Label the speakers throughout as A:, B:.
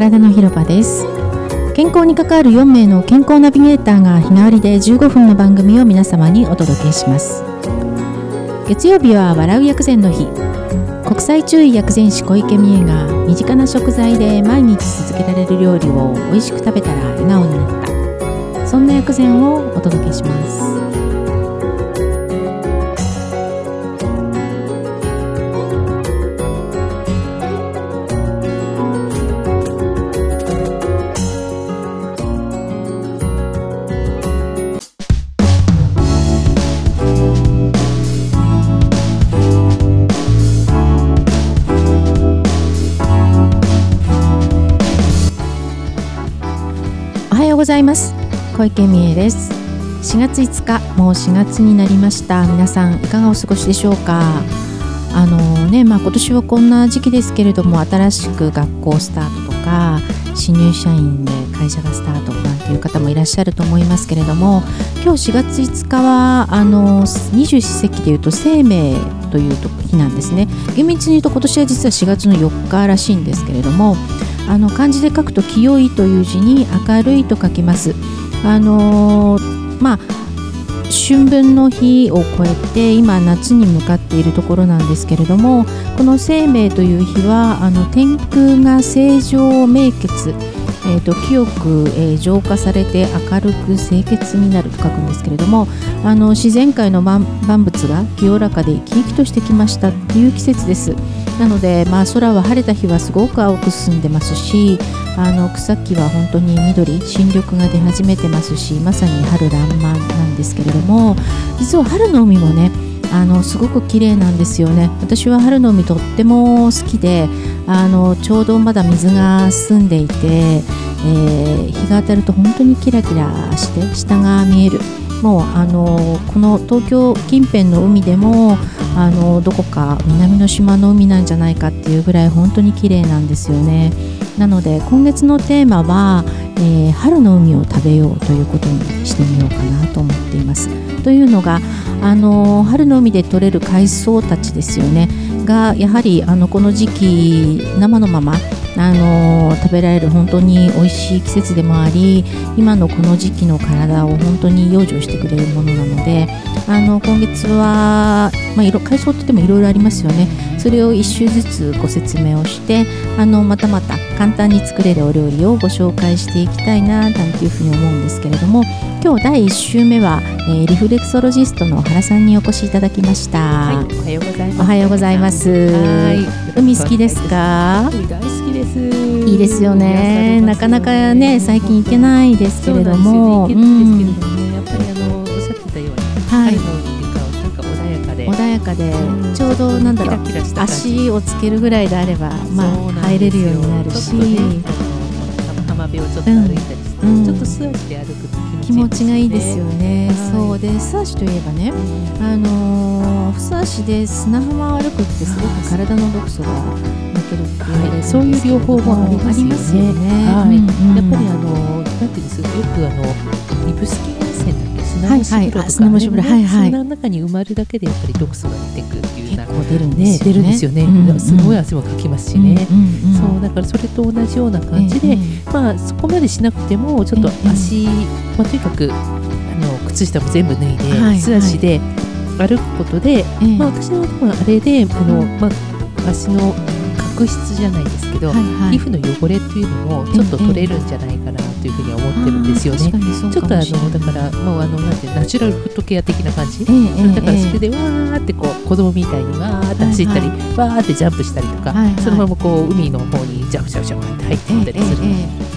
A: 体の広場です。健康に関わる4名の健康ナビゲーターが日替わりで15分の番組を皆様にお届けします。月曜日は笑う薬膳の日。国際注意薬膳師小池美恵が身近な食材で毎日続けられる料理を美味しく食べたら笑顔になった。そんな薬膳をお届けします。ございます。小池美恵です。4月5日もう4月になりました。皆さんいかがお過ごしでしょうか？あのねまあ今年はこんな時期ですけれども新しく学校スタートとか新入社員で会社がスタートなんていう方もいらっしゃると思いますけれども今日4月5日はあの二十四節気でいうと生命という日なんですね。厳密に言うと今年は実は4月の4日らしいんですけれどもあの漢字で書くと清いという字に明るいと書きます。あのーまあ春分の日を超えて今夏に向かっているところなんですけれどもこの生命という日はあの天空が正常明潔えー、と清く、えー浄化されて明るく清潔になると書くんですけれどもあの自然界の万物が清らかで生き生きとしてきましたっていう季節です。なので、まあ、空は晴れた日はすごく青く澄んでますしあの草木は本当に緑新緑が出始めてますしまさに春爛漫なんですけれども実は春の海もねあのすごく綺麗なんですよね。私は春の海とっても好きであのちょうどまだ水が澄んでいて、えー日が当たると本当にキラキラして下が見える。もうあのこの東京近辺の海でもあのどこか南の島の海なんじゃないかっていうぐらい本当に綺麗なんですよね。なので今月のテーマは、えー春の海を食べようということにしてみようかなと思っています。というのがあの春の海で採れる海藻たちですよね。がやはりあのこの時期生のままあの食べられる本当に美味しい季節でもあり今のこの時期の体を本当に養生してくれるものなのであの今月は、まあ、色海藻って言ってもいろいろありますよね。それを一種ずつご説明をしてあのまたまた簡単に作れるお料理をご紹介していきたいななんていうふうに思うんですけれども今日第1週目は、えーリフレクソロジストの原さんにお越しいただきました、
B: はい、おはようございます。
A: おはようございます。
B: はい。
A: 海好きですか？
B: 海大好きです。
A: いいですよね。なかなかね最近行けないですけれども。
B: そうなんですけないんですけれどもね、やっぱりあのおっしゃってたように、
A: はい。
B: 穏やかで、
A: 穏やかで
B: うん
A: ちょうどなんだろう足をつけるぐらいであればまあ入れるようになるし。
B: ね浜辺をちょっと歩いたりして、
A: うん。
B: ちょっと素足で歩くと
A: 気
B: 気持ち
A: がいいで
B: すすよ
A: ね。
B: はい
A: そうで素足といえばねあのー素足で砂浜を歩くってすごく体の毒素が抜けるって言われるんですけれども
B: そういう両方もありますよね。
A: よね
B: はい、
A: うん。うん
B: やっぱりあのなんていうんですかよくあの指宿温泉だっけ砂
A: はいはい。
B: 蒸し風呂とか、
A: はいはい。
B: 砂の中に埋まるだけでやっぱり毒素が出てくるっていうような
A: 結構出るんで
B: ね
A: すよね。
B: 出るんですよね、
A: うんうん
B: すごい汗もかきますしね、
A: うんうんうん。
B: そうだからそれと同じような感じで、
A: ええ
B: まあそこまでしなくてもちょっと
A: ええ
B: 足、まあ、とにかくあの靴下も全部脱いで、
A: はい
B: 素足で歩くことで、
A: ええ。
B: まあ、私のでもあれであの、
A: うん。
B: まあ、足の角質じゃないですけど、
A: はいはい。
B: 皮膚の汚れっていうのもちょっと取れるんじゃないかなというふうには思ってるんですよね。ちょっとあのだからもうあのなんてナチュラルフットケア的な感じ、だからそれ
A: え
B: でわーってこう子供みたいにわーって走ったり、
A: はい
B: わーってジャンプしたりとか、
A: はいはい。
B: そのままこう海の方にジャンプジャンプジャンプって入っていったりする、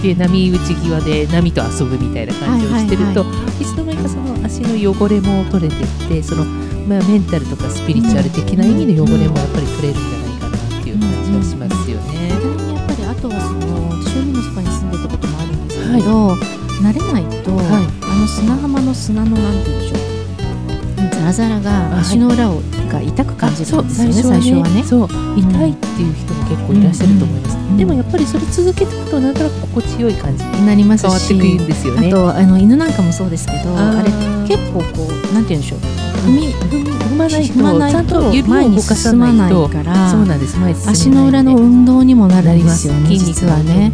B: で波打ち際で波と遊ぶみたいな感じをしてると、
A: はい
B: いつの間にかその足の汚れも取れていってその、まあ、メンタルとかスピリチュアル的な意味の汚れもやっぱり取れるんじゃない感じがしますよね。
A: 意外にやっぱりあとはその私海のそばに住んでたこともあるんですけど、慣れないと、
B: はい。
A: あの砂浜の砂のなんて言うんでしょう。ザラザラが足の裏をが痛く感じるんですよね、
B: あそう
A: 最初はね。
B: そう。痛いっていう人も結構いらっしゃると思います、
A: うん
B: でもやっぱりそれ続けていくとなんとなく心地よい感じに
A: なりますし。
B: 変わってくるんですよね
A: あとあの犬なんかもそうですけどあれ結構こうなんて言うんでしょう。踏み踏み
B: 踏まないとちゃんと指を動かさ
A: ない
B: と。
A: から
B: そうなんです。
A: 足の裏の運動にもなるんですよね
B: 筋肉
A: 実はね。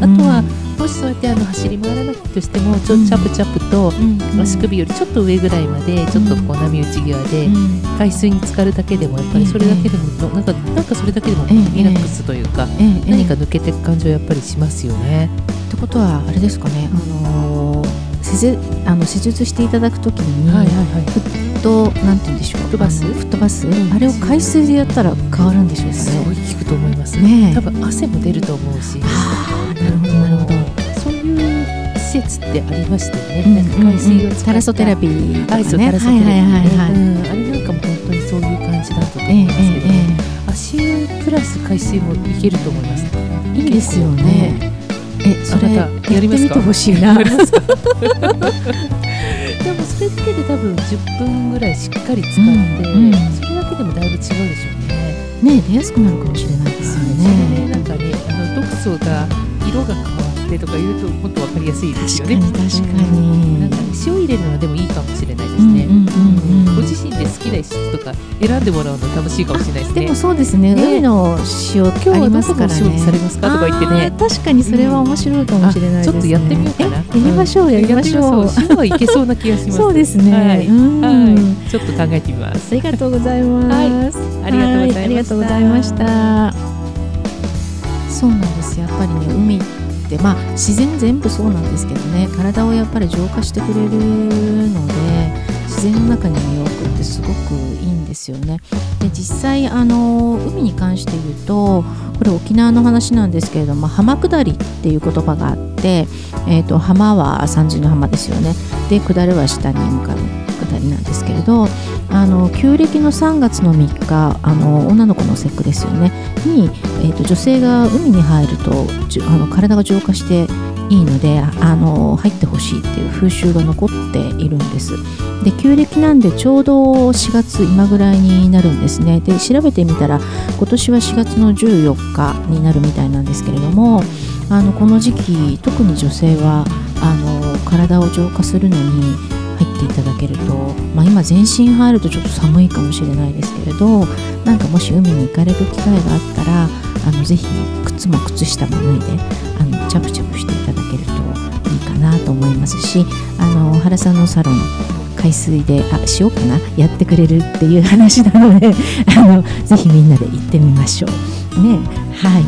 B: あとは、もしそうやってあの走り回らなくとしてもちょっとチャプチャプと
A: うん
B: 足首よりちょっと上ぐらいまでちょっとこう波打ち際で
A: うん
B: 海水に浸かるだけでもやっぱりそれだけでもなんかなんかそれだけでも
A: ええ
B: リラックスというか何か抜けていく感じはやっぱりしますよね。
A: ってことはあれですかね、あのあの施術していただくときに、
B: はいはい
A: フットなんて言うんでしょう
B: フットバス？
A: あのフットバス、
B: ん
A: あれを海水でやったら変わるんでしょうか
B: すごい
A: ね。
B: 効くと思います。
A: ねえ
B: 多分汗も出ると思うし。
A: なるほどなるほど。
B: そういう施設ってありましたよね。
A: うん
B: なんか海水を使った
A: タラソテラピーとかね。
B: タラソテラピーね
A: はいはいはいはい。
B: うんあれなんかも本当にそういう感じだったと思
A: ええ
B: いますけど、
A: え
B: 足湯プラス海水もいけると思います。
A: えいいですよね。えそれ
B: あ
A: やってみてほしいな。
B: でもそれだけで多分10分ぐらいしっかり使って、
A: うんうん
B: それだけでもだいぶ違うでしょうね。
A: ね出やすくなるかもしれないですよ
B: それで
A: ね。
B: なんかねあの毒素が色が変わってとか言うともっとわかりやすいです
A: 確
B: よね。
A: かに確か
B: うんなん
A: に
B: か。ね塩入れるのはでもいいかもしれないですね。
A: うんうんうんうん
B: で好きな質とか選んでもらうの楽しいかもしれないですね。
A: でもそうですね。
B: ね
A: 海の塩
B: 今日はどこの
A: ますからね。
B: 塩にされますかとか言ってね
A: 確かにそれは面白いかもしれない
B: ちょっとやってみようかな。
A: えやりましょうやりましょう。
B: 塩はいけそうな気がします。
A: そうですね。
B: はい。ちょっと考えてみます。
A: ありがとうございます。
B: はいありがとうございました
A: はいありがとうございました。そうなんです。やっぱりね、海ってまあ自然全部そうなんですけどね、体をやっぱり浄化してくれるので、自然の中に身を置くってすごくいいんですよね。で実際あの海に関して言うと、これ沖縄の話なんですけれども、浜下りっていう言葉があって、えっ、と浜は三十の浜ですよね。で下るは下に向かう下りなんですけれど。あの旧暦の3月の3日あの女の子の節句ですよねに、えー、と女性が海に入るとあの体が浄化していいのであの入ってほしいっていう風習が残っているんです。で旧暦なんでちょうど4月今ぐらいになるんですね。で調べてみたら今年は4月の14日になるみたいなんですけれどもあのこの時期特に女性はあの体を浄化するのに入っていただけると、まあ、今全身入るとちょっと寒いかもしれないですけれどなんかもし海に行かれる機会があったらあのぜひ靴も靴下も脱いであのチャプチャプしていただけるといいかなと思いますしあの原さんのサロン海水であ塩かなやってくれるっていう話なので あのぜひみんなで行ってみましょう。ね。はい。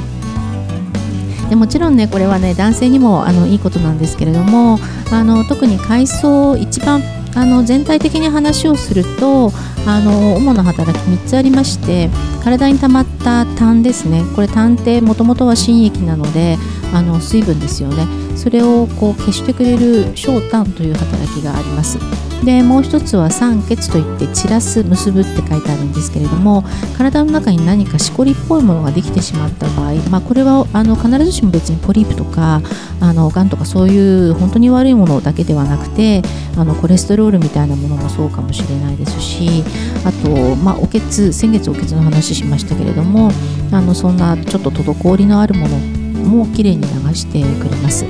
A: でもちろんねこれはね男性にもあのいいことなんですけれどもあの特に海藻一番あの全体的に話をするとあの主な働き3つありまして体に溜まった痰ですね。これ痰ってもともとは心液なのであの水分ですよね。それをこう消してくれる小痰という働きがあります。でもう一つは酸欠といって散らす結ぶって書いてあるんですけれども体の中に何かしこりっぽいものができてしまった場合、まあ、これはあの必ずしも別にポリープとかあのがんとかそういう本当に悪いものだけではなくてあのコレステロールみたいなものもそうかもしれないですしあと、まあ、おけつ先月おけつの話しましたけれどもあのそんなちょっと滞りのあるものもきれいに流してくれます。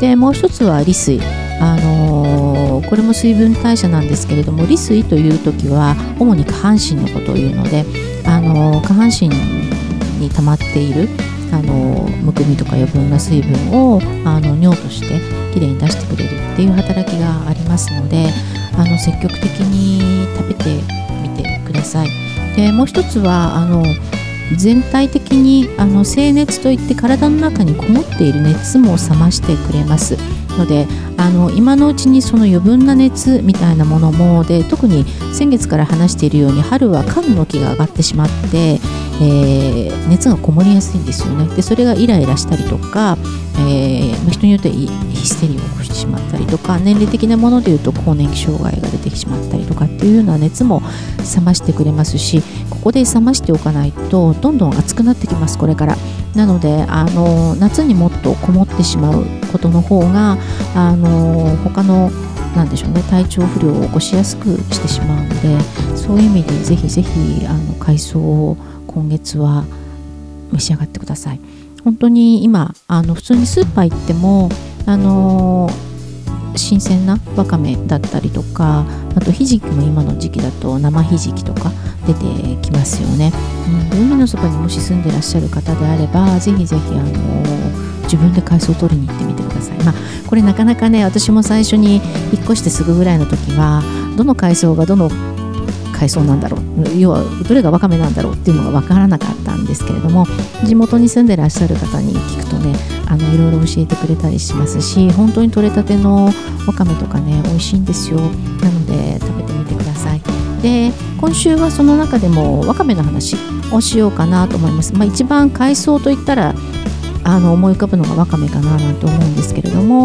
A: でもう一つは利水あのこれも水分代謝なんですけれども利水という時は主に下半身のことを言うので、あの下半身に溜まっている、あのむくみとか余分な水分をあの尿としてきれいに出してくれるっていう働きがありますのであの積極的に食べてみてください。でもう一つはあの全体的にあの静熱といって体の中にこもっている熱も冷ましてくれますのであの今のうちにその余分な熱みたいなものもで特に先月から話しているように春は寒の木が上がってしまって、えー熱がこもりやすいんですよね。でそれがイライラしたりとか、えー人によってはヒステリーを起こしてしまったりとか年齢的なものでいうと更年期障害が出てしまったりとかっていうような熱も冷ましてくれますしここで冷ましておかないとどんどん暑くなってきますこれから。なのであの夏にもっとこもってしまうことの方があの他のなんでしょうね体調不良を起こしやすくしてしまうのでそういう意味でぜひぜひあの海藻を今月は召し上がってください。本当に今あの普通にスーパー行ってもあの新鮮なわかめだったりとかあとひじきも今の時期だと生ひじきとか出てきますよね、うん、海のそばにもし住んでらっしゃる方であればぜひぜひあの自分で海藻を取りに行ってみてください。まあこれなかなかね私も最初に引っ越してすぐぐらいの時はどの海藻がどの海藻なんだろう。要はどれがわかめなんだろうっていうのが分からなかったんですけれども地元に住んでらっしゃる方に聞くとねあのいろいろ教えてくれたりしますし本当に取れたてのわかめとかね美味しいんですよ。なので食べてみてください。で今週はその中でもわかめの話をしようかなと思います、まあ、一番海藻といったらあの思い浮かぶのがわかめかななんて思うんですけれども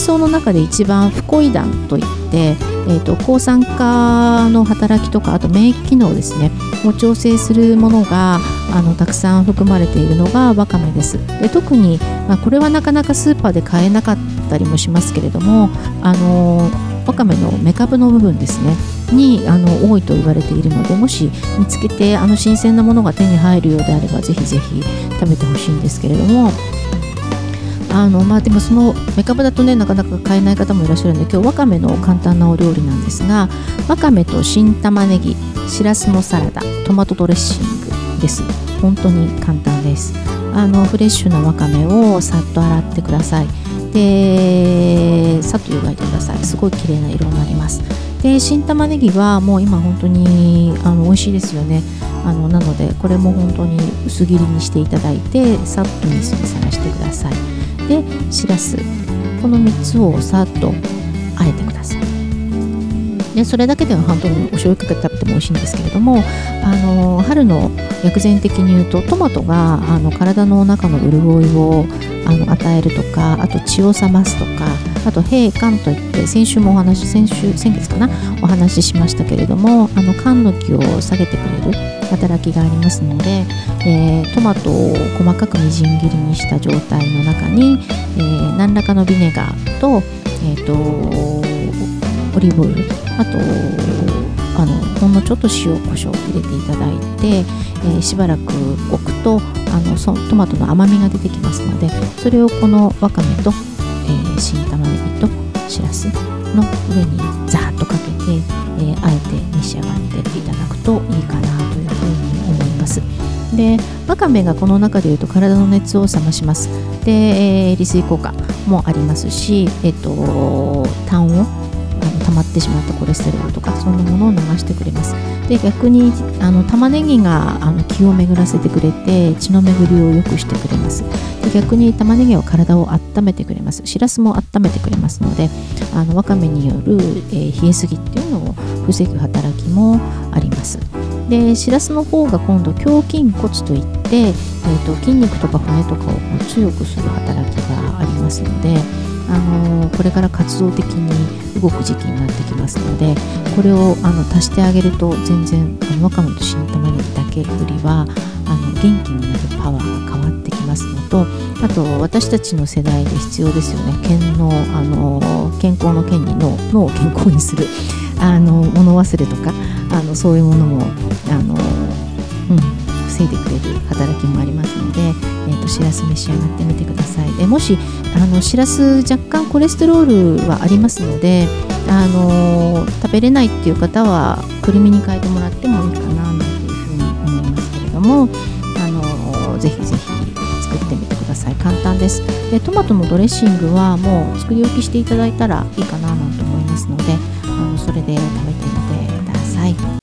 A: 海藻の中で一番フコイダンといって、えーと、抗酸化の働きとかあと免疫機能ですねを調整するものがあのたくさん含まれているのがわかめです。で特に、まあ、これはなかなかスーパーで買えなかったりもしますけれどもあのわかめのメカブの部分ですねにあの多いと言われているのでもし見つけてあの新鮮なものが手に入るようであればぜひぜひ食べてほしいんですけれどもあのまあ、でもそのメカブだとねなかなか買えない方もいらっしゃるので今日わかめの簡単なお料理なんですがわかめと新玉ねぎしらすのサラダトマトドレッシングです。本当に簡単です。あのフレッシュなわかめをさっと洗ってください。でさっと湯がいてください。すごい綺麗な色になります。で新玉ねぎはもう今本当にあの美味しいですよね。あのなのでこれも本当に薄切りにしていただいてさっと水にさらしてください。でしらす。この3つをさっとあえてください。でそれだけでは本当にお醤油かけて食べても美味しいんですけれどもあの春の薬膳的に言うとトマトがあの体の中の潤いをあの与えるとかあと血を冷ますとかあと閉肝といって先週もお話先週先月かなお話ししましたけれどもあの肝の気を下げてくれる働きがありますので、えー、トマトを細かくみじん切りにした状態の中に、えー、何らかのビネガーと,、えーと、オリーブオイルあとあのほんのちょっと塩コショウを入れていただいて、えー、しばらく置くとあのそトマトの甘みが出てきますのでそれをこのわかめと、えー、新玉ねぎとしらすの上にザーッとかけて、えー、あえて召し上がっていただくといいかなというふうに思います。でわかめがこの中でいうと体の熱を冷まします。で、えー、利水効果もありますし、えっ、ー、と痰をあの溜まってしまったコレステロールとかそんなものを流してくれます。で逆にあの玉ねぎがあの気を巡らせてくれて血の巡りを良くしてくれます。で逆に玉ねぎは体を温めてくれます。しらすも温めてくれますのであのわかめによる、えー、冷えすぎっていうのを防ぐ働きもあります。でしらすの方が今度胸筋骨といって、えーと、筋肉とか骨とかを強くする働きがありますのであのこれから活動的に動く時期になってきますのでこれをあの足してあげると全然あのわかめと新玉ねぎだけよりはあの元気になるパワーが変わってきますのとあと私たちの世代で必要ですよね。健のあの健康の健に脳脳を健康にするあの物忘れとかあのそういうものもあの、うん、いでくれる働きもありますので、えーと、しらす召し上がってみてください。でもしあのしらす若干コレステロールはありますのであの食べれないっていう方はくるみに変えてもらってもいいかなというふうに思いますけれどもあのぜひぜひ作ってみてください。簡単です。でトマトのドレッシングはもう作り置きしていただいたらいいかななんて思いますのであのそれで食べてみてください。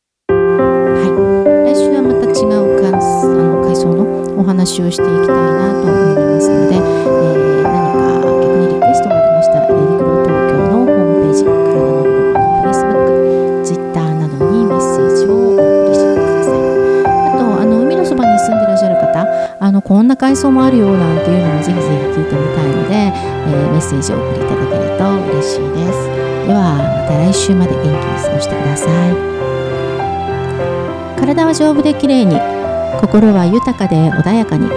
A: 話をしていきたいなと思いますので、えー、何か逆にリクエストがありましたらレディクロ東京のホームページ体のビルの Facebook、Twitter などにメッセージをお送りしてください。あとあの海のそばに住んでらっしゃる方あのこんな海藻もあるよなんていうのもぜひぜひ聞いてみたいので、えー、メッセージをお送りいただけると嬉しいです。ではまた来週まで元気に過ごしてください。体は丈夫で綺麗に。心は豊かで穏やかに。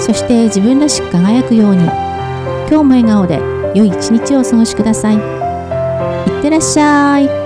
A: そして自分らしく輝くように。今日も笑顔で良い一日をお過ごしください。いってらっしゃい。